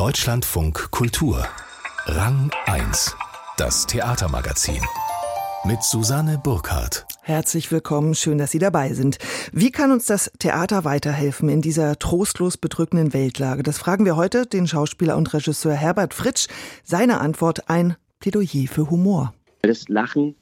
Deutschlandfunk Kultur. Rang 1. Das Theatermagazin. Mit Susanne Burkhardt. Herzlich willkommen, schön, dass Sie dabei sind. Wie kann uns das Theater weiterhelfen in dieser trostlos bedrückenden Weltlage? Das fragen wir heute den Schauspieler und Regisseur Herbert Fritsch. Seine Antwort ein Plädoyer für Humor. Das Lachen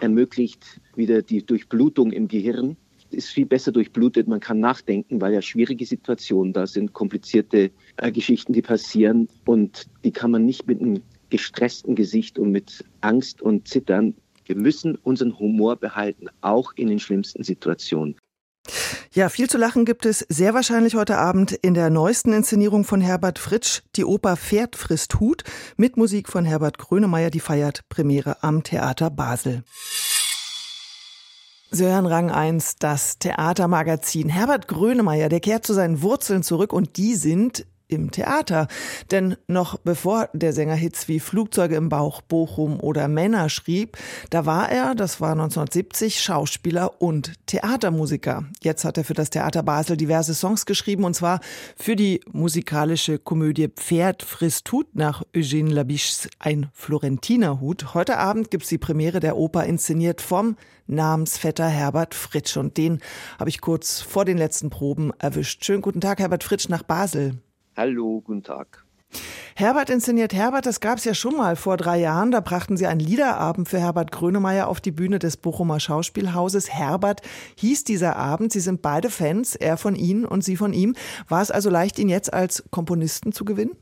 ermöglicht wieder die Durchblutung im Gehirn ist viel besser durchblutet, man kann nachdenken, weil ja schwierige Situationen da sind, komplizierte äh, Geschichten, die passieren und die kann man nicht mit einem gestressten Gesicht und mit Angst und Zittern. Wir müssen unseren Humor behalten, auch in den schlimmsten Situationen. Ja, viel zu lachen gibt es sehr wahrscheinlich heute Abend in der neuesten Inszenierung von Herbert Fritsch, die Oper Pferd frisst Hut, mit Musik von Herbert Grönemeyer, die feiert Premiere am Theater Basel. Sie hören Rang 1, das Theatermagazin. Herbert Grönemeyer, der kehrt zu seinen Wurzeln zurück und die sind im Theater. Denn noch bevor der Sänger Hits wie Flugzeuge im Bauch, Bochum oder Männer schrieb, da war er, das war 1970, Schauspieler und Theatermusiker. Jetzt hat er für das Theater Basel diverse Songs geschrieben und zwar für die musikalische Komödie Pferd frisst Hut nach Eugène Labiches Ein Florentiner Hut. Heute Abend gibt's die Premiere der Oper inszeniert vom Namensvetter Herbert Fritsch und den habe ich kurz vor den letzten Proben erwischt. Schönen guten Tag, Herbert Fritsch nach Basel. Hallo, guten Tag. Herbert inszeniert Herbert, das gab es ja schon mal vor drei Jahren. Da brachten sie einen Liederabend für Herbert Grönemeyer auf die Bühne des Bochumer Schauspielhauses. Herbert hieß dieser Abend. Sie sind beide Fans, er von Ihnen und Sie von ihm. War es also leicht, ihn jetzt als Komponisten zu gewinnen?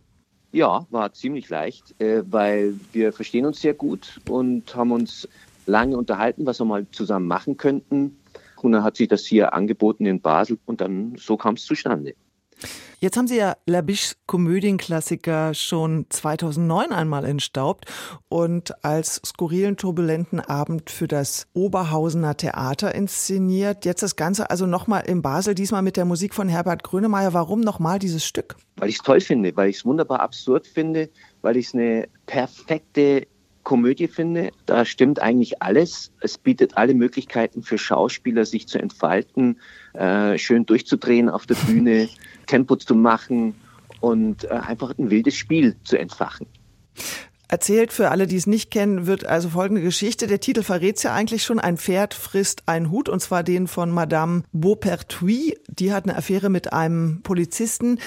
Ja, war ziemlich leicht, äh, weil wir verstehen uns sehr gut und haben uns lange unterhalten, was wir mal zusammen machen könnten. Und dann hat sich das hier angeboten in Basel und dann so kam es zustande. Jetzt haben Sie ja Labiches Komödienklassiker schon 2009 einmal entstaubt und als skurrilen, turbulenten Abend für das Oberhausener Theater inszeniert. Jetzt das Ganze also nochmal in Basel, diesmal mit der Musik von Herbert Grönemeyer. Warum nochmal dieses Stück? Weil ich es toll finde, weil ich es wunderbar absurd finde, weil ich es eine perfekte Komödie finde. Da stimmt eigentlich alles. Es bietet alle Möglichkeiten für Schauspieler, sich zu entfalten, äh, schön durchzudrehen auf der Bühne. Tempo zu machen und äh, einfach ein wildes Spiel zu entfachen. Erzählt für alle, die es nicht kennen, wird also folgende Geschichte. Der Titel verrät ja eigentlich schon. Ein Pferd frisst einen Hut, und zwar den von Madame Beaupertuis. Die hat eine Affäre mit einem Polizisten.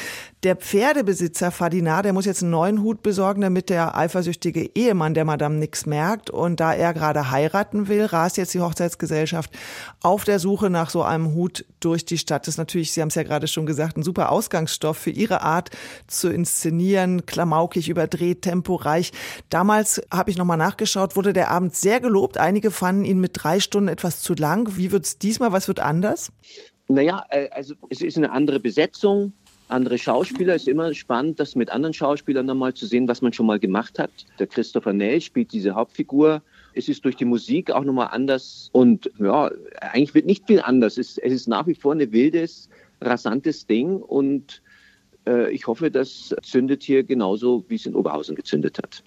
Der Pferdebesitzer Fadinar, der muss jetzt einen neuen Hut besorgen, damit der eifersüchtige Ehemann der Madame nichts merkt. Und da er gerade heiraten will, rast jetzt die Hochzeitsgesellschaft auf der Suche nach so einem Hut durch die Stadt. Das ist natürlich, Sie haben es ja gerade schon gesagt, ein super Ausgangsstoff für Ihre Art zu inszenieren. Klamaukig, überdreht, temporeich. Damals habe ich nochmal nachgeschaut, wurde der Abend sehr gelobt. Einige fanden ihn mit drei Stunden etwas zu lang. Wie wird es diesmal? Was wird anders? Naja, äh, also es ist eine andere Besetzung andere Schauspieler. Ist immer spannend, das mit anderen Schauspielern nochmal zu sehen, was man schon mal gemacht hat. Der Christopher Nell spielt diese Hauptfigur. Es ist durch die Musik auch nochmal anders und ja, eigentlich wird nicht viel anders. Es, es ist nach wie vor ein wildes, rasantes Ding und äh, ich hoffe, das zündet hier genauso, wie es in Oberhausen gezündet hat.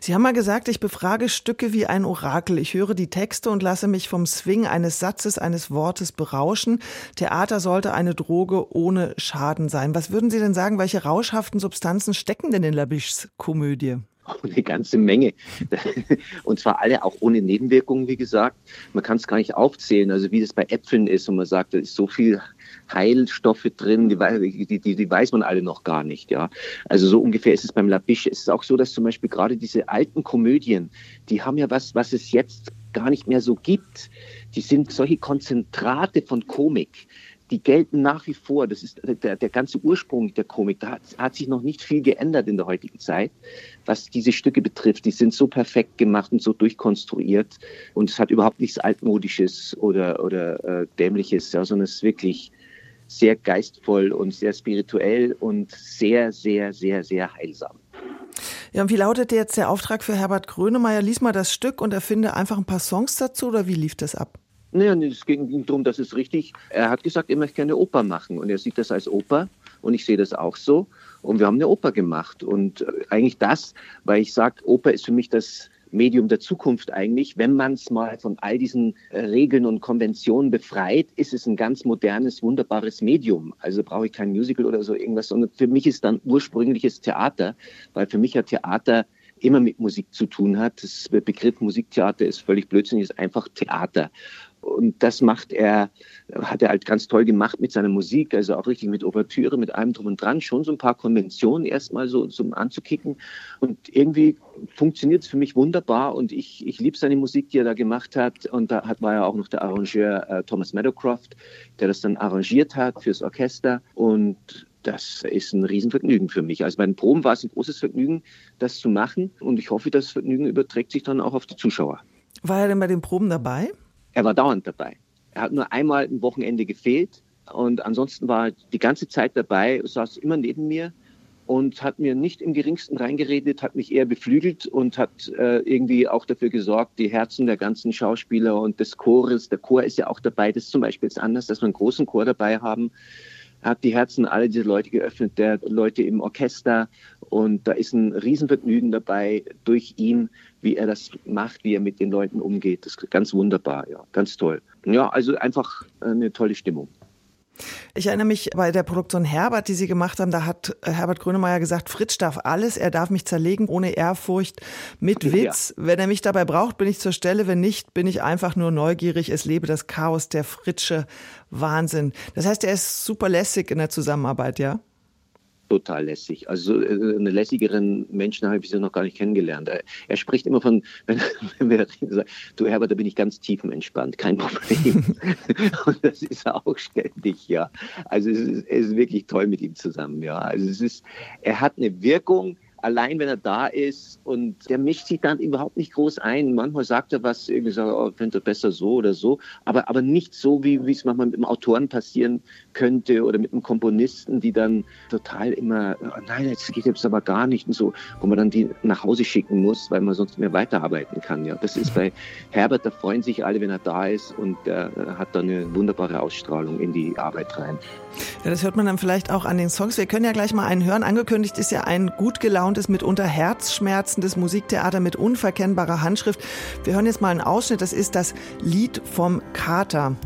Sie haben mal gesagt, ich befrage Stücke wie ein Orakel. Ich höre die Texte und lasse mich vom Swing eines Satzes, eines Wortes berauschen. Theater sollte eine Droge ohne Schaden sein. Was würden Sie denn sagen, welche rauschhaften Substanzen stecken denn in Labichs Komödie? eine ganze Menge. Und zwar alle auch ohne Nebenwirkungen, wie gesagt. Man kann es gar nicht aufzählen, also wie das bei Äpfeln ist und man sagt, da ist so viel Heilstoffe drin, die, die, die, weiß man alle noch gar nicht. Ja, Also so ungefähr ist es beim Labiche. Es ist auch so, dass zum Beispiel gerade diese alten Komödien, die haben ja was, was es jetzt gar nicht mehr so gibt. Die sind solche Konzentrate von Komik die gelten nach wie vor. Das ist der, der ganze Ursprung der Komik. Da hat, hat, sich noch nicht viel geändert in der heutigen Zeit, was diese Stücke betrifft. Die sind so perfekt gemacht und so durchkonstruiert und es hat überhaupt nichts altmodisches oder oder äh, dämliches, ja, sondern es ist wirklich sehr geistvoll und sehr spirituell und sehr sehr sehr sehr heilsam. Ja, und wie lautet jetzt der Auftrag für Herbert Grönemeyer? Lies mal das Stück und erfinde einfach ein paar Songs dazu oder wie lief das ab? Naja, es ging darum, dass es richtig, er hat gesagt, er möchte gerne Oper machen und er sieht das als Oper und ich sehe das auch so und wir haben eine Oper gemacht und äh, eigentlich das, weil ich sage, Oper ist für mich das Medium der Zukunft eigentlich. Wenn man es mal von all diesen äh, Regeln und Konventionen befreit, ist es ein ganz modernes, wunderbares Medium. Also brauche ich kein Musical oder so irgendwas, sondern für mich ist dann ursprüngliches Theater, weil für mich ja Theater immer mit Musik zu tun hat. Das Begriff Musiktheater ist völlig blödsinnig, ist einfach Theater. Und das macht er, hat er halt ganz toll gemacht mit seiner Musik, also auch richtig mit Ouvertüre, mit allem drum und dran, schon so ein paar Konventionen erstmal so zum anzukicken. Und irgendwie funktioniert es für mich wunderbar und ich, ich liebe seine Musik, die er da gemacht hat. Und da hat, war ja auch noch der Arrangeur äh, Thomas Meadowcroft, der das dann arrangiert hat fürs Orchester. Und das ist ein Riesenvergnügen für mich. Also bei den Proben war es ein großes Vergnügen, das zu machen. Und ich hoffe, das Vergnügen überträgt sich dann auch auf die Zuschauer. War er denn bei den Proben dabei? Er war dauernd dabei. Er hat nur einmal ein Wochenende gefehlt und ansonsten war er die ganze Zeit dabei, saß immer neben mir und hat mir nicht im geringsten reingeredet, hat mich eher beflügelt und hat äh, irgendwie auch dafür gesorgt, die Herzen der ganzen Schauspieler und des Chores, der Chor ist ja auch dabei, das ist zum Beispiel jetzt anders, dass wir einen großen Chor dabei haben, hat die Herzen aller dieser Leute geöffnet, der Leute im Orchester und da ist ein Riesenvergnügen dabei durch ihn, wie er das macht, wie er mit den Leuten umgeht. Das ist ganz wunderbar, ja, ganz toll. Ja, also einfach eine tolle Stimmung. Ich erinnere mich bei der Produktion Herbert, die Sie gemacht haben, da hat Herbert Grönemeyer gesagt, Fritsch darf alles, er darf mich zerlegen ohne Ehrfurcht, mit Witz. Ja. Wenn er mich dabei braucht, bin ich zur Stelle, wenn nicht, bin ich einfach nur neugierig. Es lebe das Chaos, der Fritsche Wahnsinn. Das heißt, er ist super lässig in der Zusammenarbeit, ja? Total lässig. Also äh, eine lässigeren Menschen habe ich so noch gar nicht kennengelernt. Er, er spricht immer von, wenn, wenn wir reden, sagt, du Herbert, da bin ich ganz tiefenentspannt, kein Problem. Und das ist er auch ständig, ja. Also es ist, es ist wirklich toll mit ihm zusammen, ja. Also es ist, er hat eine Wirkung, allein wenn er da ist und der mischt sich dann überhaupt nicht groß ein. Manchmal sagt er was, irgendwie sagt, oh, könnte besser so oder so, aber, aber nicht so, wie, es manchmal mit dem Autoren passieren könnte oder mit einem Komponisten, die dann total immer, oh nein, das geht jetzt aber gar nicht und so, wo man dann die nach Hause schicken muss, weil man sonst mehr weiterarbeiten kann. Ja, das ist bei Herbert, da freuen sich alle, wenn er da ist und er hat da eine wunderbare Ausstrahlung in die Arbeit rein. Ja, das hört man dann vielleicht auch an den Songs. Wir können ja gleich mal einen hören. Angekündigt ist ja ein gut gelauntes, mitunter herzschmerzendes Musiktheater mit unverkennbarer Handschrift. Wir hören jetzt mal einen Ausschnitt. Das ist das Lied vom Kater.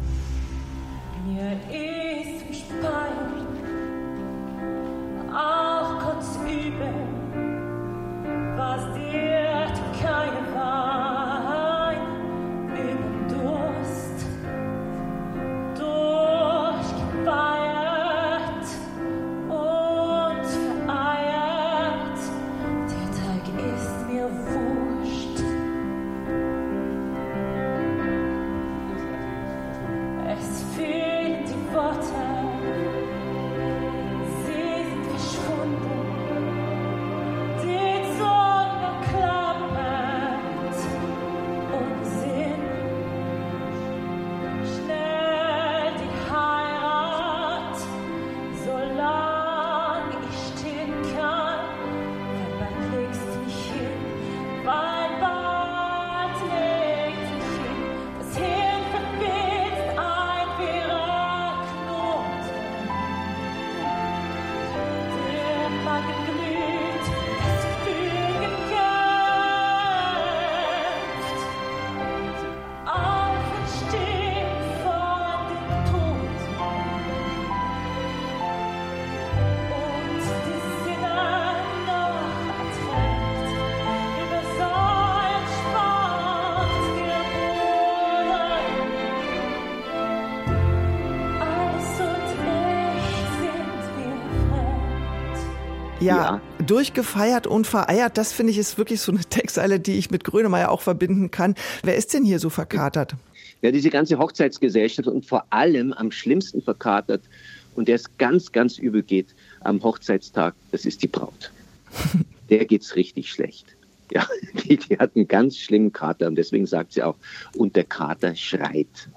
Ja, durchgefeiert und vereiert, das finde ich ist wirklich so eine Textzeile, die ich mit Grönemeyer auch verbinden kann. Wer ist denn hier so verkatert? Ja, diese ganze Hochzeitsgesellschaft und vor allem am schlimmsten verkatert und der es ganz, ganz übel geht am Hochzeitstag, das ist die Braut. Der geht's richtig schlecht. Ja, die, die hat einen ganz schlimmen Kater und deswegen sagt sie auch, und der Kater schreit.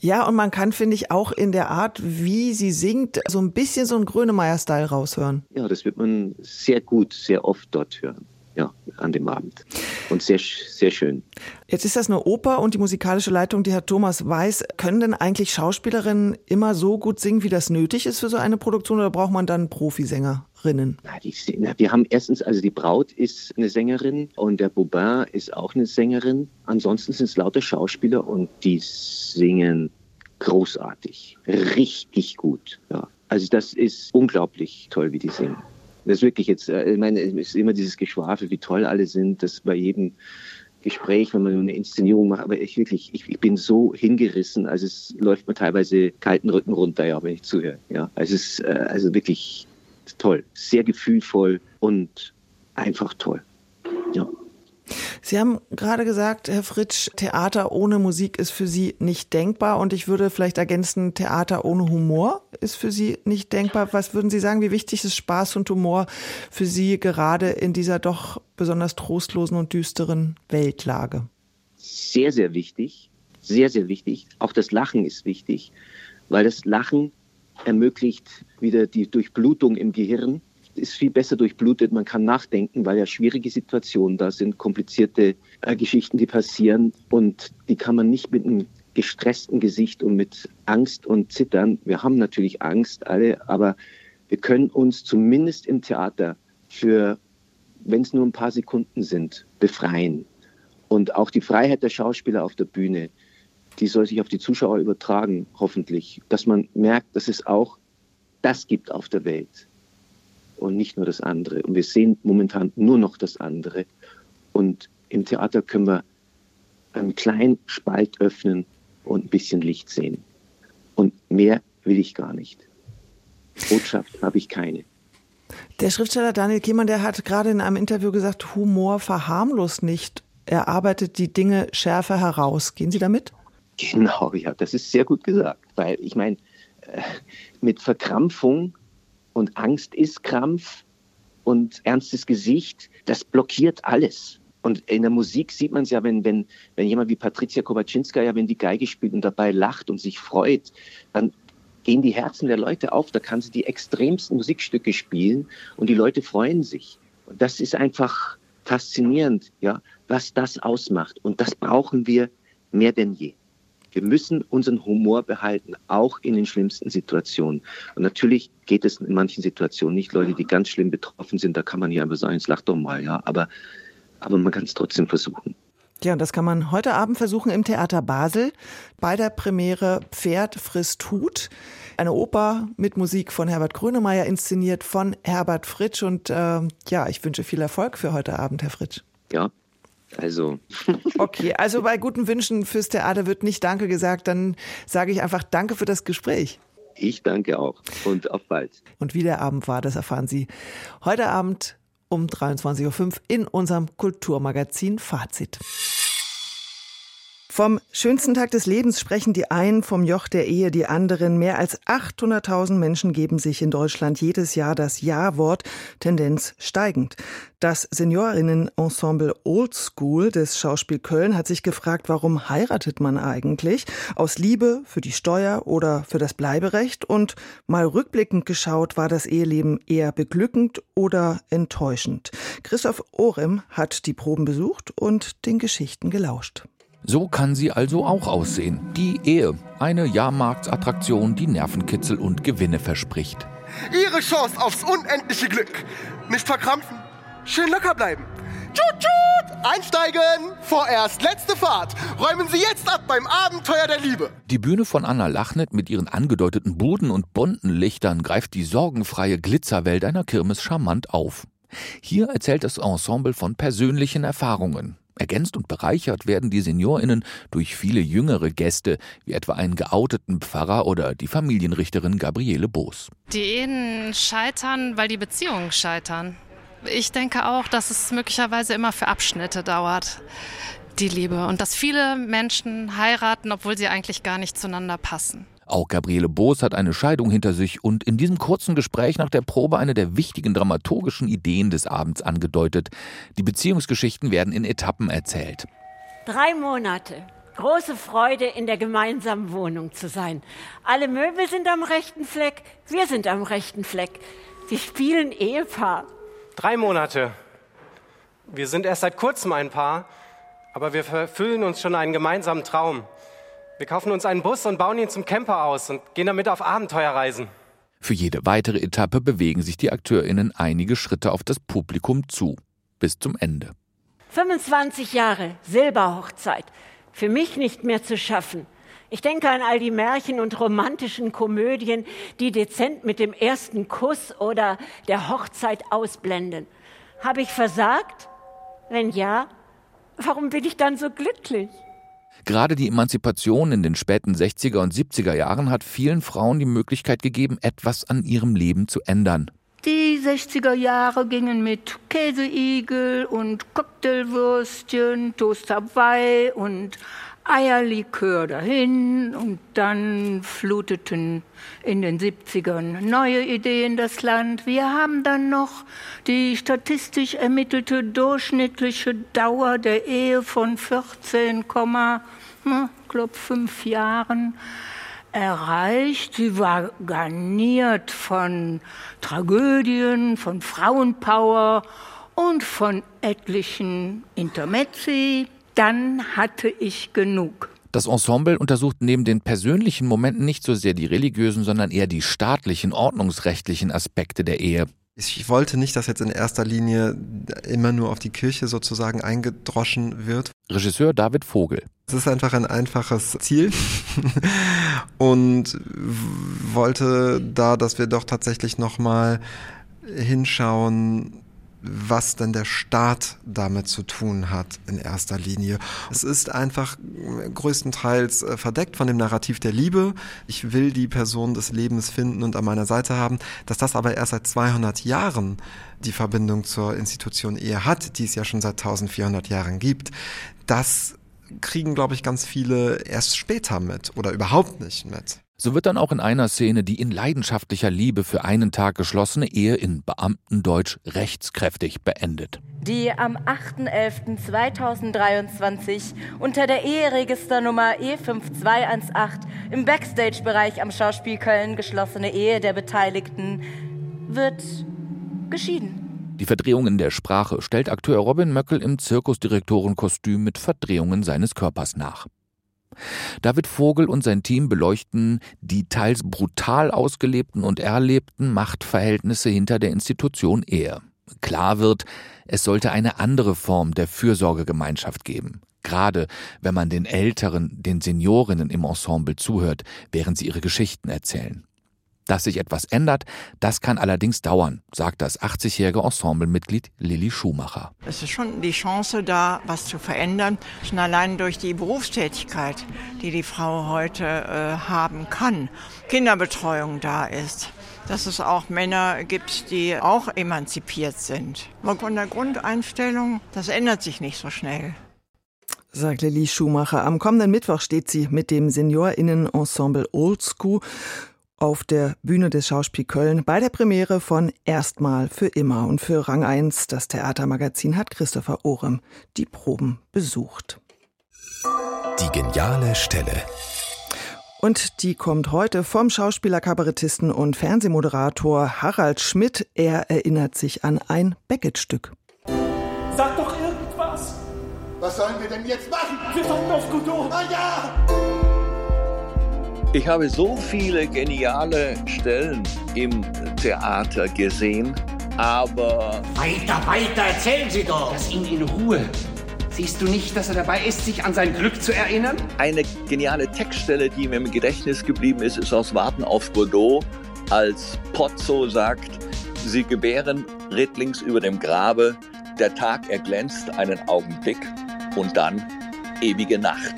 Ja, und man kann, finde ich, auch in der Art, wie sie singt, so ein bisschen so einen Grönemeyer-Style raushören. Ja, das wird man sehr gut, sehr oft dort hören. Ja, an dem Abend. Und sehr, sehr schön. Jetzt ist das eine Oper und die musikalische Leitung, die Herr Thomas weiß. Können denn eigentlich Schauspielerinnen immer so gut singen, wie das nötig ist für so eine Produktion oder braucht man dann Profisänger? Sängerinnen? Na, die, na, wir haben erstens, also die Braut ist eine Sängerin und der Bobin ist auch eine Sängerin. Ansonsten sind es lauter Schauspieler und die singen großartig, richtig gut. Ja. Also das ist unglaublich toll, wie die singen. Das ist wirklich jetzt, äh, ich meine, es ist immer dieses Geschwafel, wie toll alle sind, das bei jedem Gespräch, wenn man eine Inszenierung macht, aber ich wirklich, ich, ich bin so hingerissen, also es läuft mir teilweise kalten Rücken runter, ja, wenn ich zuhöre. Ja, also es ist äh, also wirklich toll, sehr gefühlvoll und einfach toll. Ja. Sie haben gerade gesagt, Herr Fritsch, Theater ohne Musik ist für Sie nicht denkbar. Und ich würde vielleicht ergänzen, Theater ohne Humor ist für Sie nicht denkbar. Was würden Sie sagen, wie wichtig ist Spaß und Humor für Sie gerade in dieser doch besonders trostlosen und düsteren Weltlage? Sehr, sehr wichtig. Sehr, sehr wichtig. Auch das Lachen ist wichtig, weil das Lachen ermöglicht wieder die Durchblutung im Gehirn ist viel besser durchblutet. Man kann nachdenken, weil ja schwierige Situationen da sind, komplizierte äh, Geschichten, die passieren. Und die kann man nicht mit einem gestressten Gesicht und mit Angst und Zittern. Wir haben natürlich Angst alle, aber wir können uns zumindest im Theater für, wenn es nur ein paar Sekunden sind, befreien. Und auch die Freiheit der Schauspieler auf der Bühne, die soll sich auf die Zuschauer übertragen, hoffentlich. Dass man merkt, dass es auch das gibt auf der Welt und nicht nur das andere. Und wir sehen momentan nur noch das andere. Und im Theater können wir einen kleinen Spalt öffnen und ein bisschen Licht sehen. Und mehr will ich gar nicht. Botschaft habe ich keine. Der Schriftsteller Daniel Kiemann, der hat gerade in einem Interview gesagt, Humor verharmlost nicht. Er arbeitet die Dinge schärfer heraus. Gehen Sie damit? Genau, ja, das ist sehr gut gesagt. Weil ich meine, äh, mit Verkrampfung und Angst ist Krampf und ernstes Gesicht, das blockiert alles. Und in der Musik sieht man es ja, wenn, wenn, wenn jemand wie Patricia Kowaczynska, ja, wenn die Geige spielt und dabei lacht und sich freut, dann gehen die Herzen der Leute auf. Da kann sie die extremsten Musikstücke spielen und die Leute freuen sich. Und das ist einfach faszinierend, ja, was das ausmacht. Und das brauchen wir mehr denn je. Wir müssen unseren Humor behalten, auch in den schlimmsten Situationen. Und natürlich geht es in manchen Situationen nicht. Leute, die ganz schlimm betroffen sind, da kann man ja einfach sagen, es lacht doch mal, ja. Aber, aber man kann es trotzdem versuchen. Ja, und das kann man heute Abend versuchen im Theater Basel bei der Premiere Pferd frisst Hut. Eine Oper mit Musik von Herbert Grönemeyer inszeniert von Herbert Fritsch. Und äh, ja, ich wünsche viel Erfolg für heute Abend, Herr Fritsch. Ja, also. Okay, also bei guten Wünschen fürs Theater wird nicht Danke gesagt, dann sage ich einfach Danke für das Gespräch. Ich danke auch und auf bald. Und wie der Abend war, das erfahren Sie heute Abend um 23.05 Uhr in unserem Kulturmagazin Fazit. Vom schönsten Tag des Lebens sprechen die einen, vom Joch der Ehe die anderen. Mehr als 800.000 Menschen geben sich in Deutschland jedes Jahr das Ja-Wort, Tendenz steigend. Das Seniorinnenensemble Old School des Schauspiel Köln hat sich gefragt, warum heiratet man eigentlich? Aus Liebe, für die Steuer oder für das Bleiberecht? Und mal rückblickend geschaut, war das Eheleben eher beglückend oder enttäuschend? Christoph Orem hat die Proben besucht und den Geschichten gelauscht. So kann sie also auch aussehen. Die Ehe. Eine Jahrmarktsattraktion, die Nervenkitzel und Gewinne verspricht. Ihre Chance aufs unendliche Glück. Nicht verkrampfen. Schön locker bleiben. Tschut, tschut! Einsteigen! Vorerst letzte Fahrt. Räumen Sie jetzt ab beim Abenteuer der Liebe. Die Bühne von Anna Lachnet mit ihren angedeuteten Buden und bunten Lichtern greift die sorgenfreie Glitzerwelt einer Kirmes charmant auf. Hier erzählt das Ensemble von persönlichen Erfahrungen. Ergänzt und bereichert werden die SeniorInnen durch viele jüngere Gäste, wie etwa einen geouteten Pfarrer oder die Familienrichterin Gabriele Boos. Die Ehen scheitern, weil die Beziehungen scheitern. Ich denke auch, dass es möglicherweise immer für Abschnitte dauert, die Liebe. Und dass viele Menschen heiraten, obwohl sie eigentlich gar nicht zueinander passen. Auch Gabriele Boos hat eine Scheidung hinter sich und in diesem kurzen Gespräch nach der Probe eine der wichtigen dramaturgischen Ideen des Abends angedeutet. Die Beziehungsgeschichten werden in Etappen erzählt. Drei Monate. Große Freude, in der gemeinsamen Wohnung zu sein. Alle Möbel sind am rechten Fleck, wir sind am rechten Fleck. Sie spielen Ehepaar. Drei Monate. Wir sind erst seit kurzem ein Paar, aber wir verfüllen uns schon einen gemeinsamen Traum. Wir kaufen uns einen Bus und bauen ihn zum Camper aus und gehen damit auf Abenteuerreisen. Für jede weitere Etappe bewegen sich die AkteurInnen einige Schritte auf das Publikum zu. Bis zum Ende. 25 Jahre Silberhochzeit. Für mich nicht mehr zu schaffen. Ich denke an all die Märchen und romantischen Komödien, die dezent mit dem ersten Kuss oder der Hochzeit ausblenden. Habe ich versagt? Wenn ja, warum bin ich dann so glücklich? Gerade die Emanzipation in den späten 60er und 70er Jahren hat vielen Frauen die Möglichkeit gegeben, etwas an ihrem Leben zu ändern. Die 60er Jahre gingen mit Käseigel und Cocktailwürstchen, Toast Hawaii und Eierlikör dahin und dann fluteten in den 70ern neue Ideen das Land. Wir haben dann noch die statistisch ermittelte durchschnittliche Dauer der Ehe von 14, hm, glaub fünf Jahren erreicht. Sie war garniert von Tragödien, von Frauenpower und von etlichen Intermezzi dann hatte ich genug. Das Ensemble untersucht neben den persönlichen Momenten nicht so sehr die religiösen, sondern eher die staatlichen, ordnungsrechtlichen Aspekte der Ehe. Ich wollte nicht, dass jetzt in erster Linie immer nur auf die Kirche sozusagen eingedroschen wird. Regisseur David Vogel. Es ist einfach ein einfaches Ziel und wollte da, dass wir doch tatsächlich nochmal hinschauen, was denn der Staat damit zu tun hat in erster Linie. Es ist einfach größtenteils äh, verdeckt von dem Narrativ der Liebe. Ich will die Person des Lebens finden und an meiner Seite haben. Dass das aber erst seit 200 Jahren die Verbindung zur Institution Ehe hat, die es ja schon seit 1400 Jahren gibt, das kriegen, glaube ich, ganz viele erst später mit oder überhaupt nicht mit. So wird dann auch in einer Szene die in leidenschaftlicher Liebe für einen Tag geschlossene Ehe in Beamtendeutsch rechtskräftig beendet. Die am 8.11.2023 unter der Eheregisternummer E5218 im Backstage-Bereich am Schauspiel Köln geschlossene Ehe der Beteiligten wird geschieden. Die Verdrehungen der Sprache stellt Akteur Robin Möckel im Zirkusdirektorenkostüm mit Verdrehungen seines Körpers nach. David Vogel und sein Team beleuchten die teils brutal ausgelebten und erlebten Machtverhältnisse hinter der Institution Ehe. Klar wird, es sollte eine andere Form der Fürsorgegemeinschaft geben. Gerade wenn man den Älteren, den Seniorinnen im Ensemble zuhört, während sie ihre Geschichten erzählen. Dass sich etwas ändert, das kann allerdings dauern, sagt das 80-jährige Ensemblemitglied Lilly Schumacher. Es ist schon die Chance da, was zu verändern, schon allein durch die Berufstätigkeit, die die Frau heute äh, haben kann. Kinderbetreuung da ist dass es auch Männer gibt, die auch emanzipiert sind. Aber von der Grundeinstellung, das ändert sich nicht so schnell sagt Lilly Schumacher. Am kommenden Mittwoch steht sie mit dem Seniorinnen-Ensemble Old School auf der Bühne des Schauspiel Köln bei der Premiere von Erstmal für immer. Und für Rang 1, das Theatermagazin, hat Christopher Orem die Proben besucht. Die geniale Stelle. Und die kommt heute vom Schauspieler, Kabarettisten und Fernsehmoderator Harald Schmidt. Er erinnert sich an ein Beckett-Stück. Sag doch irgendwas! Was sollen wir denn jetzt machen? Wir sollten auf Godot! Ah ja! Ich habe so viele geniale Stellen im Theater gesehen, aber. Weiter, weiter, erzählen Sie doch! Lass ihn in Ruhe. Siehst du nicht, dass er dabei ist, sich an sein Glück zu erinnern? Eine geniale Textstelle, die mir im Gedächtnis geblieben ist, ist aus Warten auf Godot, als Pozzo sagt, sie gebären rittlings über dem Grabe, der Tag erglänzt einen Augenblick und dann ewige Nacht.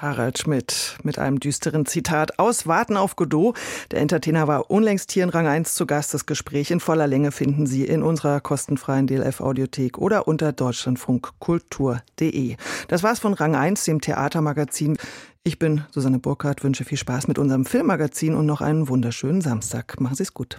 Harald Schmidt mit einem düsteren Zitat aus Warten auf Godot. Der Entertainer war unlängst hier in Rang 1 zu Gast. Das Gespräch in voller Länge finden Sie in unserer kostenfreien DLF-Audiothek oder unter deutschlandfunkkultur.de. Das war's von Rang 1, dem Theatermagazin. Ich bin Susanne Burkhardt, wünsche viel Spaß mit unserem Filmmagazin und noch einen wunderschönen Samstag. Machen Sie es gut.